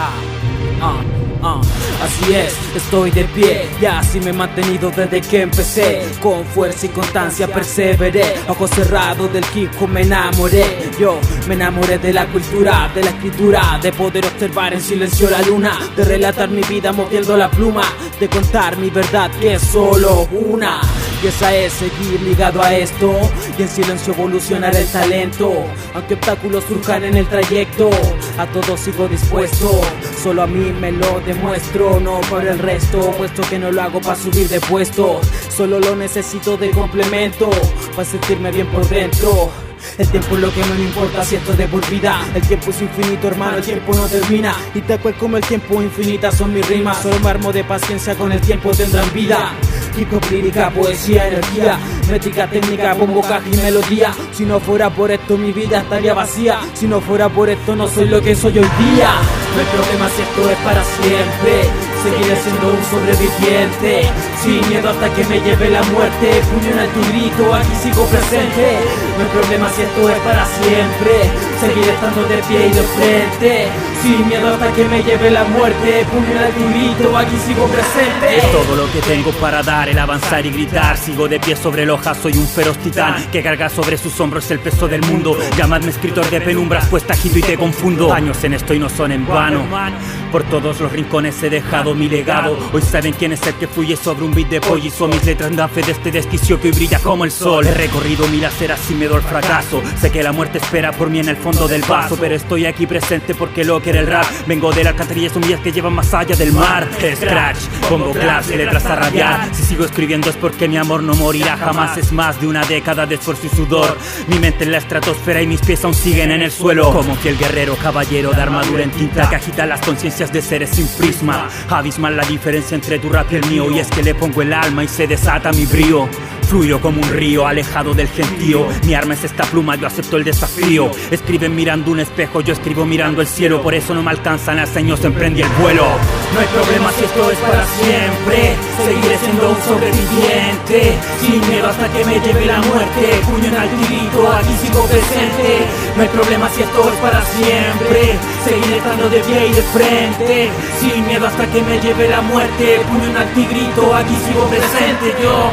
Ah, ah. Así es, estoy de pie y así me he mantenido desde que empecé. Con fuerza y constancia perseveré. Ojos cerrados del hip me enamoré. Yo me enamoré de la cultura, de la escritura, de poder observar en silencio la luna, de relatar mi vida moviendo la pluma, de contar mi verdad que es solo una. Y esa es seguir ligado a esto y en silencio evolucionar el talento. Aunque obstáculos surjan en el trayecto, a todo sigo dispuesto. Solo a mí me lo demuestro, no por el resto, puesto que no lo hago para subir de puesto. Solo lo necesito de complemento, para sentirme bien por dentro. El tiempo es lo que no me importa si esto es de por El tiempo es infinito hermano, el tiempo no termina Y tal cual como el tiempo infinita son mis rimas Solo me armo de paciencia, con el tiempo tendrán vida Lírica, poesía, energía Métrica, técnica, caja y melodía. Si no fuera por esto mi vida estaría vacía. Si no fuera por esto no soy lo que soy hoy día. No hay problema si esto es para siempre Seguiré siendo un sobreviviente Sin miedo hasta que me lleve la muerte. Puño en alto grito, aquí sigo presente. No hay problema si esto es para siempre. Seguiré estando de pie y de frente Sin miedo hasta que me lleve la muerte. Puño en alto grito, aquí sigo presente. Es todo lo que tengo para dar, el avanzar y gritar. Sigo de pie sobre el hoja, soy un feroz titán Que carga sobre sus hombros el peso del mundo. Llamadme escritor de penumbras, pues agito y te confundo. Años en esto y no son en vano Por todos los rincones he dejado mi legado. Hoy saben quién es el que fluye sobre un beat de pollizo. Mis letras dan fe de este desquicio que hoy brilla como el sol. He recorrido mil aceras sin miedo al fracaso. Sé que la muerte espera por mí en el fondo del vaso. Pero estoy aquí presente porque lo que era el rap. Vengo de la alcantarilla humillas que llevan más allá del mar. Scratch, pongo clase, letras a rabiar. Si sigo escribiendo es porque mi amor no morirá jamás. Es más de una década de esfuerzo y sudor. Mi mente en la estratosfera y mis pies aún siguen en el suelo. Como fiel guerrero, caballero de armadura en tinta que agita las conciencias de seres sin prisma. Abismal la diferencia entre tu rap y el mío Y es que le pongo el alma y se desata mi brío. Fluyo como un río alejado del gentío. Mi arma es esta pluma, yo acepto el desafío. Escriben mirando un espejo, yo escribo mirando el cielo. Por eso no me alcanzan las señas, emprendí el vuelo. No hay problema si esto es para siempre. Seguiré siendo un sobreviviente. Sin miedo hasta que me lleve la muerte. Puño en alto aquí sigo presente. No hay problema si esto es para siempre. Seguiré estando de pie y de frente Sin miedo hasta que me lleve la muerte. Puño en alto aquí sigo presente. Yo